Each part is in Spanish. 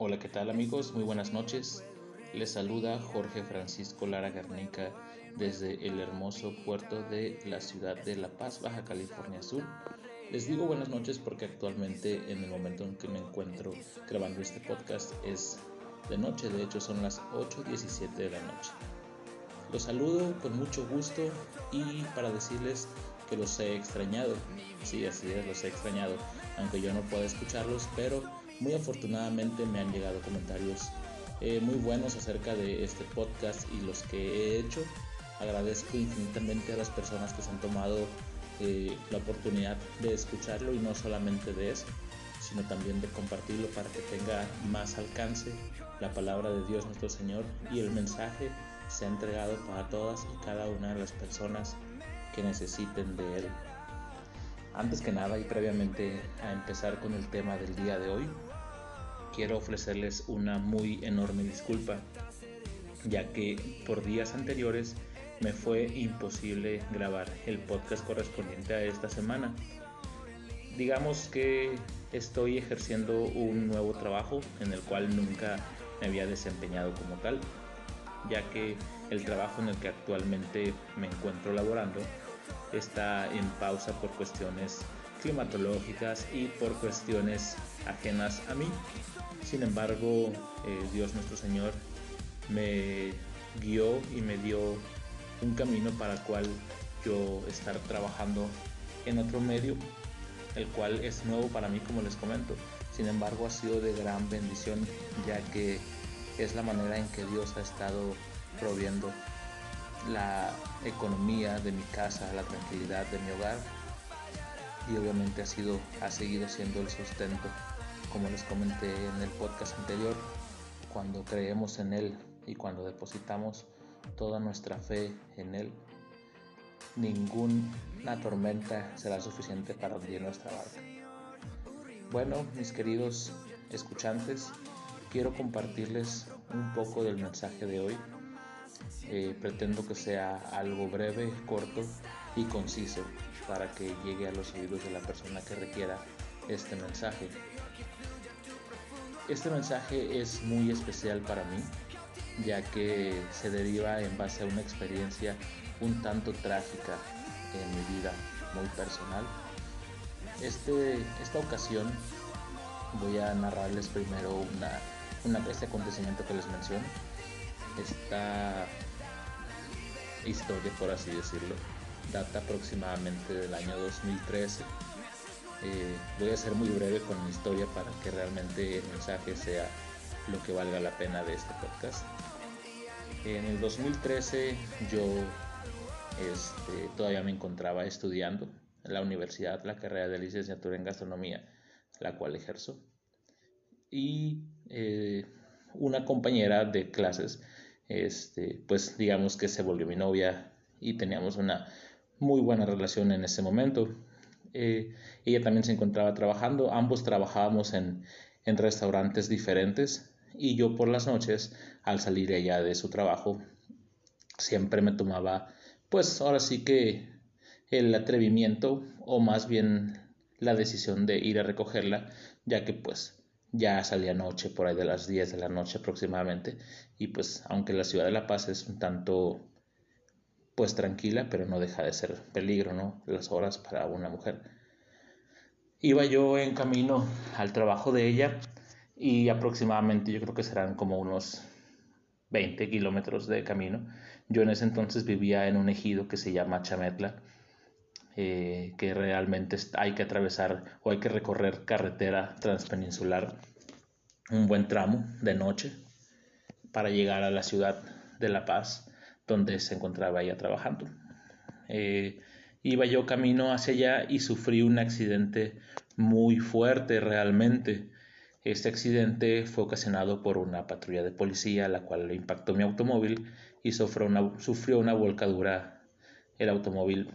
Hola, ¿qué tal amigos? Muy buenas noches. Les saluda Jorge Francisco Lara Garnica desde el hermoso puerto de la ciudad de La Paz, Baja California Sur. Les digo buenas noches porque actualmente en el momento en que me encuentro grabando este podcast es de noche, de hecho son las 8.17 de la noche. Los saludo con mucho gusto y para decirles que los he extrañado. Sí, así es, los he extrañado, aunque yo no pueda escucharlos, pero muy afortunadamente me han llegado comentarios eh, muy buenos acerca de este podcast y los que he hecho. Agradezco infinitamente a las personas que se han tomado eh, la oportunidad de escucharlo y no solamente de eso, sino también de compartirlo para que tenga más alcance la palabra de Dios nuestro Señor y el mensaje se ha entregado para todas y cada una de las personas que necesiten de Él. Antes que nada y previamente a empezar con el tema del día de hoy, quiero ofrecerles una muy enorme disculpa, ya que por días anteriores me fue imposible grabar el podcast correspondiente a esta semana. Digamos que estoy ejerciendo un nuevo trabajo en el cual nunca me había desempeñado como tal, ya que el trabajo en el que actualmente me encuentro laborando está en pausa por cuestiones climatológicas y por cuestiones ajenas a mí. Sin embargo, eh, Dios nuestro Señor me guió y me dio un camino para el cual yo estar trabajando en otro medio, el cual es nuevo para mí como les comento. Sin embargo, ha sido de gran bendición ya que es la manera en que Dios ha estado proviendo la economía de mi casa, la tranquilidad de mi hogar y obviamente ha sido ha seguido siendo el sustento como les comenté en el podcast anterior cuando creemos en él y cuando depositamos toda nuestra fe en él ninguna tormenta será suficiente para hundir nuestra barca. Bueno mis queridos escuchantes quiero compartirles un poco del mensaje de hoy. Eh, pretendo que sea algo breve, corto y conciso para que llegue a los oídos de la persona que requiera este mensaje. Este mensaje es muy especial para mí, ya que se deriva en base a una experiencia un tanto trágica en mi vida muy personal. Este, esta ocasión voy a narrarles primero una, este acontecimiento que les menciono. Esta historia, por así decirlo, data aproximadamente del año 2013. Eh, voy a ser muy breve con mi historia para que realmente el mensaje sea lo que valga la pena de este podcast. En el 2013 yo este, todavía me encontraba estudiando en la universidad la carrera de licenciatura en gastronomía, la cual ejerzo. Y eh, una compañera de clases este, pues digamos que se volvió mi novia y teníamos una muy buena relación en ese momento. Eh, ella también se encontraba trabajando, ambos trabajábamos en, en restaurantes diferentes y yo por las noches, al salir ella de su trabajo, siempre me tomaba, pues ahora sí que el atrevimiento o más bien la decisión de ir a recogerla, ya que pues ya salía noche, por ahí de las 10 de la noche aproximadamente, y pues aunque la ciudad de La Paz es un tanto pues tranquila, pero no deja de ser peligro, ¿no? Las horas para una mujer. Iba yo en camino al trabajo de ella y aproximadamente yo creo que serán como unos 20 kilómetros de camino. Yo en ese entonces vivía en un ejido que se llama Chametla, eh, que realmente hay que atravesar o hay que recorrer carretera transpeninsular un buen tramo de noche para llegar a la ciudad de La Paz, donde se encontraba ella trabajando. Eh, iba yo camino hacia allá y sufrí un accidente muy fuerte realmente. Este accidente fue ocasionado por una patrulla de policía, la cual le impactó mi automóvil y sufrió una, sufrió una volcadura el automóvil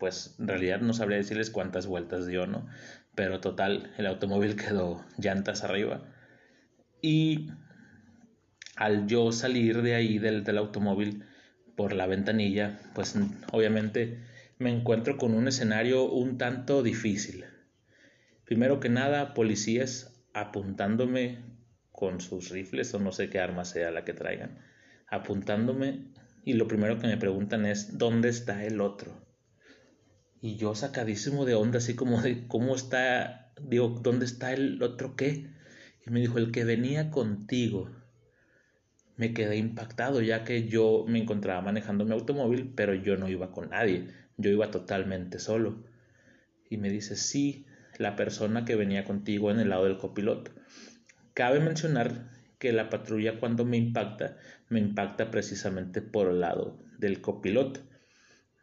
pues en realidad no sabría decirles cuántas vueltas dio, ¿no? Pero total, el automóvil quedó llantas arriba. Y al yo salir de ahí del, del automóvil por la ventanilla, pues obviamente me encuentro con un escenario un tanto difícil. Primero que nada, policías apuntándome con sus rifles o no sé qué arma sea la que traigan, apuntándome y lo primero que me preguntan es, ¿dónde está el otro? Y yo sacadísimo de onda, así como de, ¿cómo está? Digo, ¿dónde está el otro qué? Y me dijo, el que venía contigo. Me quedé impactado ya que yo me encontraba manejando mi automóvil, pero yo no iba con nadie, yo iba totalmente solo. Y me dice, sí, la persona que venía contigo en el lado del copiloto. Cabe mencionar que la patrulla cuando me impacta, me impacta precisamente por el lado del copiloto.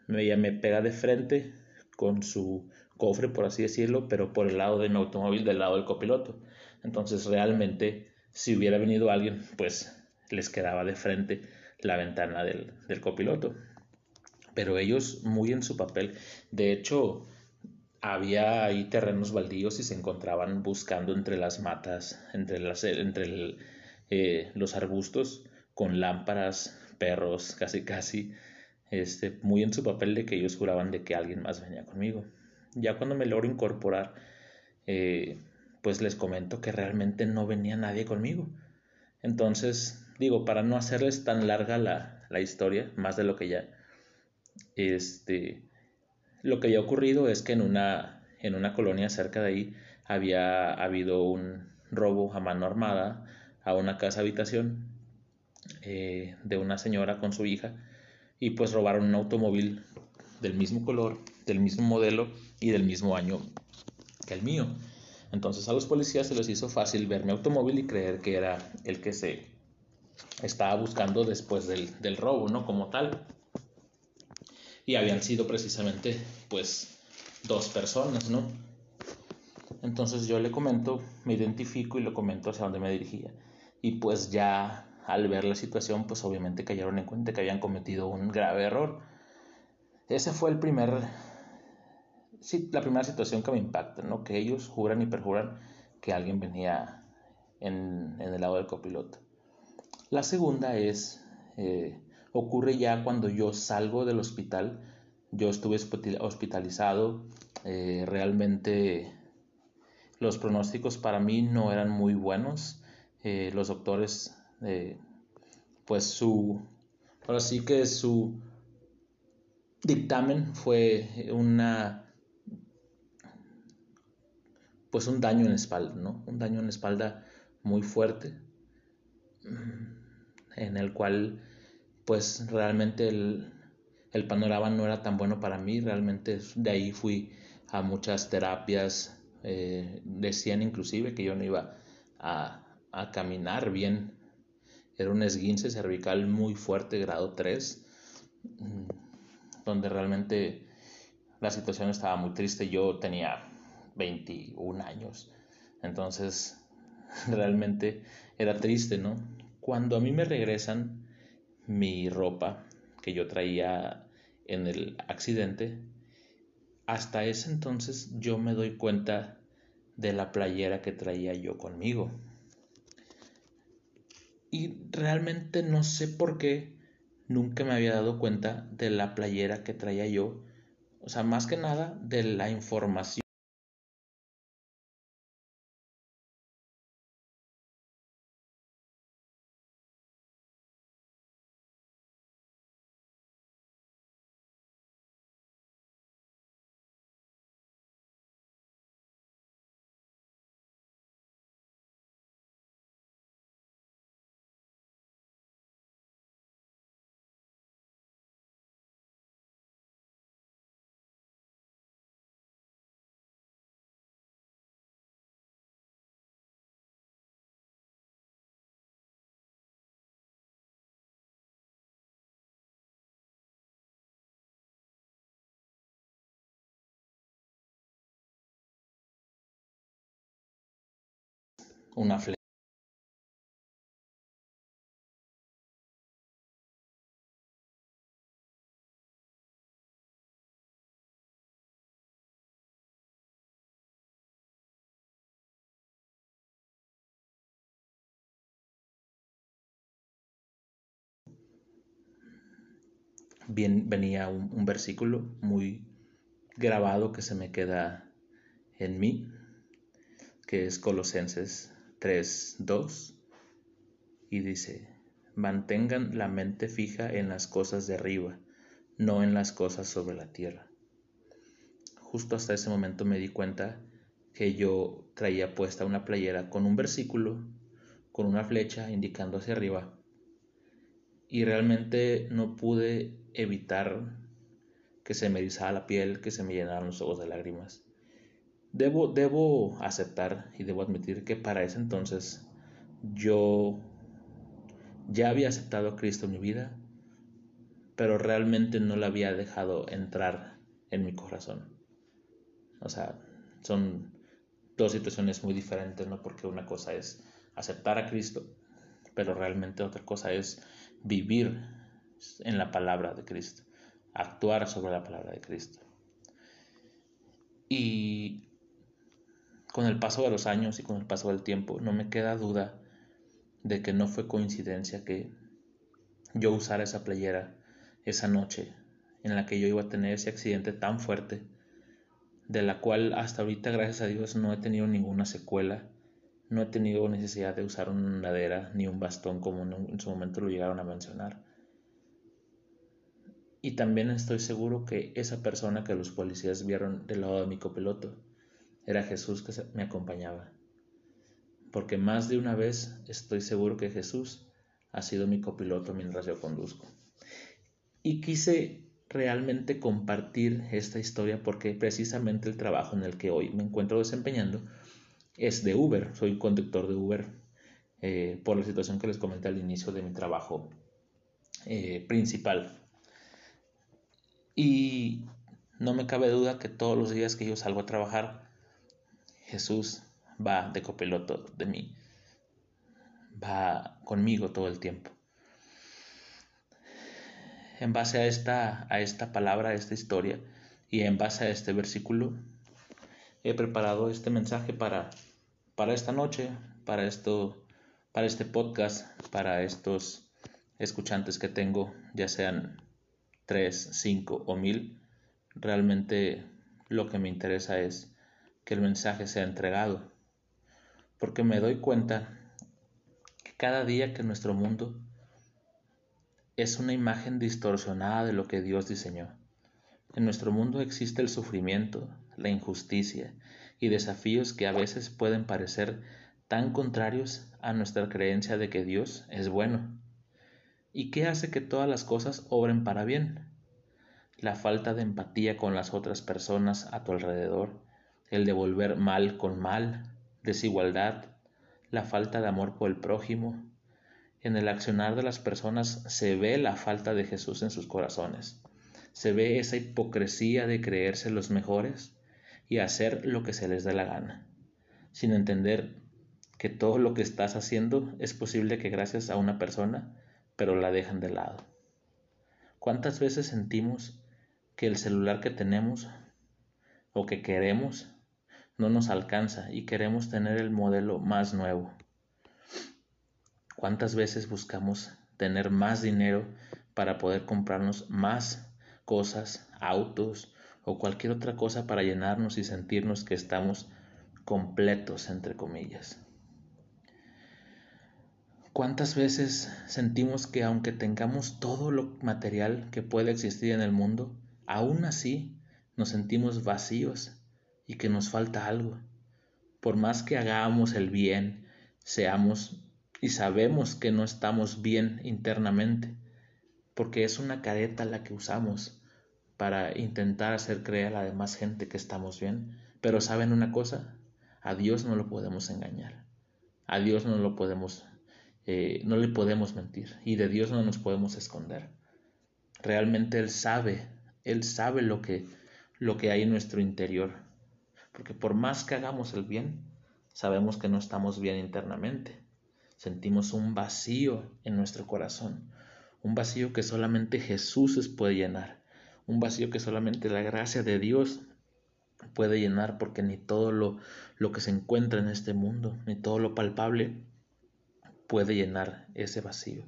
Ella me pega de frente con su cofre, por así decirlo, pero por el lado de mi automóvil, del lado del copiloto. Entonces realmente, si hubiera venido alguien, pues les quedaba de frente la ventana del, del copiloto. Pero ellos muy en su papel. De hecho, había ahí terrenos baldíos y se encontraban buscando entre las matas, entre, las, entre eh, los arbustos, con lámparas, perros, casi casi, este, muy en su papel de que ellos juraban de que alguien más venía conmigo. Ya cuando me logro incorporar, eh, pues les comento que realmente no venía nadie conmigo. Entonces, digo, para no hacerles tan larga la, la historia, más de lo que ya, este, lo que había ocurrido es que en una, en una colonia cerca de ahí había habido un robo a mano armada a una casa habitación eh, de una señora con su hija y pues robaron un automóvil del mismo color, del mismo modelo y del mismo año que el mío. Entonces a los policías se les hizo fácil ver mi automóvil y creer que era el que se estaba buscando después del, del robo, ¿no? Como tal y habían sido precisamente pues dos personas, ¿no? Entonces yo le comento, me identifico y le comento hacia dónde me dirigía. Y pues ya al ver la situación, pues obviamente cayeron en cuenta que habían cometido un grave error. Ese fue el primer, la primera situación que me impacta, ¿no? Que ellos juran y perjuran que alguien venía en, en el lado del copiloto. La segunda es eh, ocurre ya cuando yo salgo del hospital. Yo estuve hospitalizado. Eh, realmente los pronósticos para mí no eran muy buenos. Eh, los doctores, pues su, ahora sí que su dictamen fue una, pues un daño en la espalda, ¿no? Un daño en la espalda muy fuerte, en el cual pues realmente el, panorama no era tan bueno para mí, realmente de ahí fui a muchas terapias, eh, decían inclusive que yo no iba a, caminar bien, era un esguince cervical muy fuerte, grado 3, mm, donde realmente la situación estaba muy triste, yo tenía 21 años, entonces realmente era triste, ¿no? Cuando a mí me regresan, mi ropa que yo traía en el accidente, hasta ese entonces yo me doy cuenta de la playera que traía yo conmigo. Y realmente no sé por qué nunca me había dado cuenta de la playera que traía yo. O sea, más que nada de la información una Bien, venía un, un, versículo muy grabado que se me queda en mí, que es Colosenses 3, 2, y dice, mantengan la mente fija en las cosas de arriba, no en las cosas sobre la tierra. Justo hasta ese momento me di cuenta que yo traía puesta una playera con un versículo, con una flecha indicando hacia arriba, y realmente no pude evitar que se me erizara la piel, que se me llenaran los ojos de lágrimas. Debo, debo aceptar y debo admitir que para ese entonces yo ya había aceptado a Cristo en mi vida, pero realmente no lo había dejado entrar en mi corazón. O sea, son dos situaciones muy diferentes, ¿no? Porque una cosa es aceptar a Cristo, pero realmente otra cosa es vivir en la palabra de Cristo, actuar sobre la palabra de Cristo. Y con el paso de los años y con el paso del tiempo, no me queda duda de que no fue coincidencia que yo usara esa playera esa noche en la que yo iba a tener ese accidente tan fuerte, de la cual hasta ahorita, gracias a Dios, no he tenido ninguna secuela, no he tenido necesidad de usar una andadera ni un bastón como en su momento lo llegaron a mencionar. Y también estoy seguro que esa persona que los policías vieron del lado de mi copiloto era Jesús que me acompañaba porque más de una vez estoy seguro que Jesús ha sido mi copiloto mientras yo conduzco. Y quise realmente compartir esta historia porque precisamente el trabajo en el que hoy me encuentro desempeñando es de Uber, soy conductor de Uber eh, por la situación que les comenté al inicio de mi trabajo eh, principal. Y no me cabe duda que todos los días que yo salgo a trabajar, Jesús va de copiloto de mí, va conmigo todo el tiempo. En base a esta, a esta palabra, a esta historia y en base a este versículo, he preparado este mensaje para, para esta noche, para, esto, para este podcast, para estos escuchantes que tengo, ya sean tres, cinco o mil. Realmente lo que me interesa es que el mensaje sea entregado porque me doy cuenta que cada día que nuestro mundo es una imagen distorsionada de lo que Dios diseñó. En nuestro mundo existe el sufrimiento, la injusticia y desafíos que a veces pueden parecer tan contrarios a nuestra creencia de que Dios es bueno. ¿Y qué hace que todas las cosas obren para bien? La falta de empatía con las otras personas a tu alrededor, el devolver mal con mal, desigualdad, la falta de amor por el prójimo. En el accionar de las personas se ve la falta de Jesús en sus corazones. Se ve esa hipocresía de creerse los mejores y hacer lo que se les dé la gana, sin entender que todo lo que estás haciendo es posible que gracias a una persona, pero la dejan de lado. ¿Cuántas veces sentimos que el celular que tenemos o que queremos no nos alcanza y queremos tener el modelo más nuevo. ¿Cuántas veces buscamos tener más dinero para poder comprarnos más cosas, autos o cualquier otra cosa para llenarnos y sentirnos que estamos completos, entre comillas? ¿Cuántas veces sentimos que aunque tengamos todo lo material que puede existir en el mundo, aún así nos sentimos vacíos y que nos falta algo. Por más que hagamos el bien, seamos y sabemos que no estamos bien internamente, porque es una careta la que usamos para intentar hacer creer a la demás gente que estamos bien. Pero saben una cosa, a Dios no lo podemos engañar, a Dios no lo podemos, eh, no le podemos mentir y de Dios no nos podemos esconder. Realmente Él sabe, Él sabe lo que, lo que hay en nuestro interior porque por más que hagamos el bien, sabemos que no estamos bien internamente. Sentimos un vacío en nuestro corazón, un vacío que solamente Jesús puede llenar, un vacío que solamente la gracia de Dios puede llenar, porque ni todo lo, lo que se encuentra en este mundo, ni todo lo palpable puede llenar ese vacío.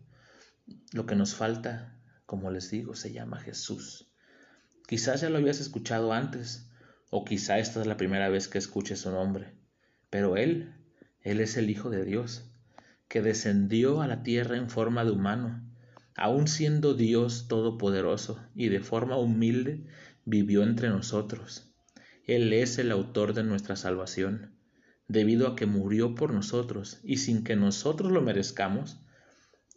Lo que nos falta, como les digo, se llama Jesús. Quizás ya lo habías escuchado antes, o quizá esta es la primera vez que escuche su nombre, pero Él, Él es el Hijo de Dios, que descendió a la tierra en forma de humano, aun siendo Dios todopoderoso y de forma humilde vivió entre nosotros. Él es el autor de nuestra salvación, debido a que murió por nosotros y sin que nosotros lo merezcamos,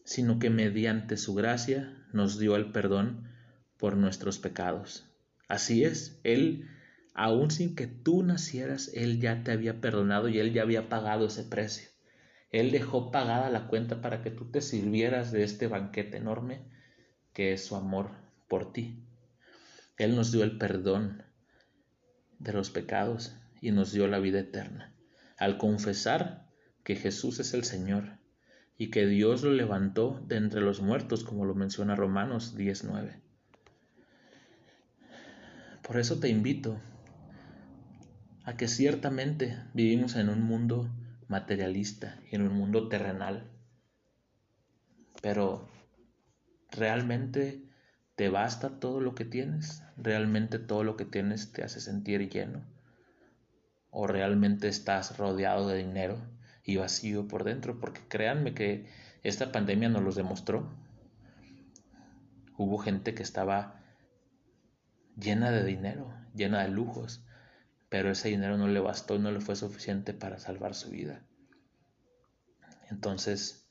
sino que mediante su gracia nos dio el perdón por nuestros pecados. Así es, Él, aun sin que tú nacieras, Él ya te había perdonado y Él ya había pagado ese precio. Él dejó pagada la cuenta para que tú te sirvieras de este banquete enorme que es su amor por ti. Él nos dio el perdón de los pecados y nos dio la vida eterna. Al confesar que Jesús es el Señor y que Dios lo levantó de entre los muertos, como lo menciona Romanos 19. Por eso te invito a que ciertamente vivimos en un mundo materialista y en un mundo terrenal. Pero ¿realmente te basta todo lo que tienes? ¿Realmente todo lo que tienes te hace sentir lleno? ¿O realmente estás rodeado de dinero y vacío por dentro? Porque créanme que esta pandemia nos los demostró. Hubo gente que estaba llena de dinero, llena de lujos, pero ese dinero no le bastó y no le fue suficiente para salvar su vida. Entonces,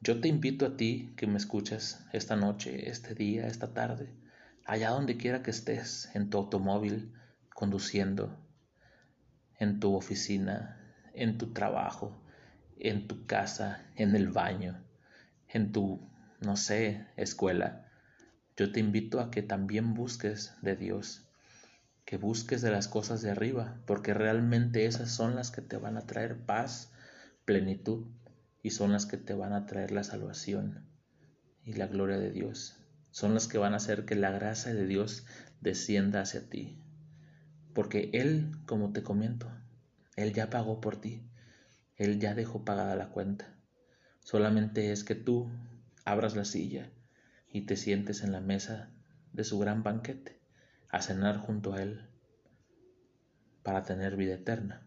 yo te invito a ti que me escuchas esta noche, este día, esta tarde, allá donde quiera que estés, en tu automóvil, conduciendo, en tu oficina, en tu trabajo, en tu casa, en el baño, en tu, no sé, escuela. Yo te invito a que también busques de Dios que busques de las cosas de arriba, porque realmente esas son las que te van a traer paz, plenitud, y son las que te van a traer la salvación y la gloria de Dios. Son las que van a hacer que la gracia de Dios descienda hacia ti. Porque Él, como te comento, Él ya pagó por ti. Él ya dejó pagada la cuenta. Solamente es que tú abras la silla y te sientes en la mesa de su gran banquete a cenar junto a Él para tener vida eterna.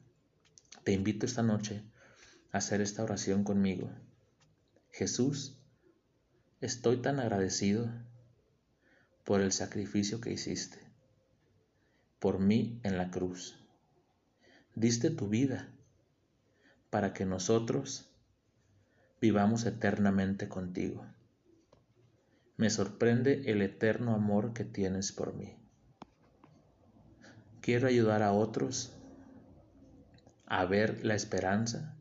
Te invito esta noche a hacer esta oración conmigo. Jesús, estoy tan agradecido por el sacrificio que hiciste, por mí en la cruz. Diste tu vida para que nosotros vivamos eternamente contigo. Me sorprende el eterno amor que tienes por mí. Quiero ayudar a otros a ver la esperanza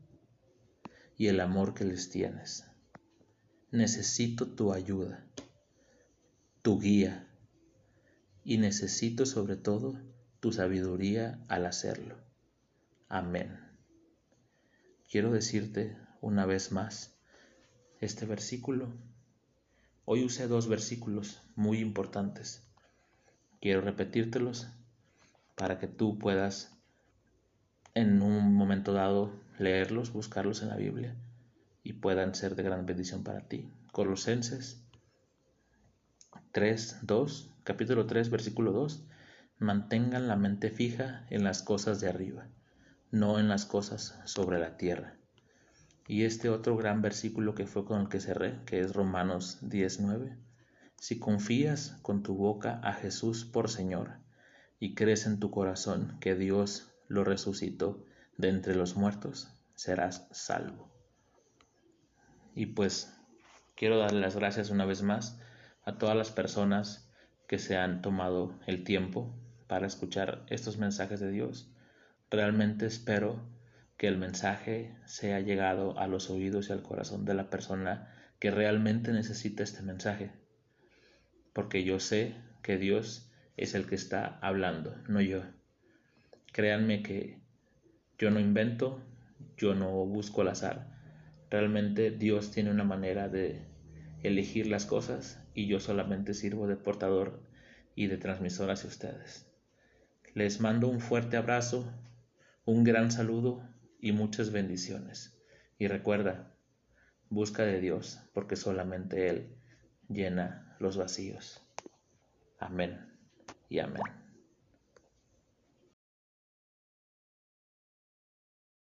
y el amor que les tienes. Necesito tu ayuda, tu guía y necesito sobre todo tu sabiduría al hacerlo. Amén. Quiero decirte una vez más este versículo. Hoy usé dos versículos muy importantes. Quiero repetírtelos para que tú puedas en un momento dado leerlos, buscarlos en la Biblia y puedan ser de gran bendición para ti. Colosenses 3, 2, capítulo 3, versículo 2. Mantengan la mente fija en las cosas de arriba, no en las cosas sobre la tierra. Y este otro gran versículo que fue con el que cerré, que es Romanos 19. Si confías con tu boca a Jesús por Señor, y crees en tu corazón que Dios lo resucitó de entre los muertos, serás salvo. Y pues quiero darle las gracias una vez más a todas las personas que se han tomado el tiempo para escuchar estos mensajes de Dios. Realmente espero que el mensaje sea llegado a los oídos y al corazón de la persona que realmente necesita este mensaje. Porque yo sé que Dios es el que está hablando, no yo. Créanme que yo no invento, yo no busco al azar. Realmente Dios tiene una manera de elegir las cosas y yo solamente sirvo de portador y de transmisor hacia ustedes. Les mando un fuerte abrazo, un gran saludo y muchas bendiciones. Y recuerda, busca de Dios, porque solamente Él llena los vacíos. Amén y amén.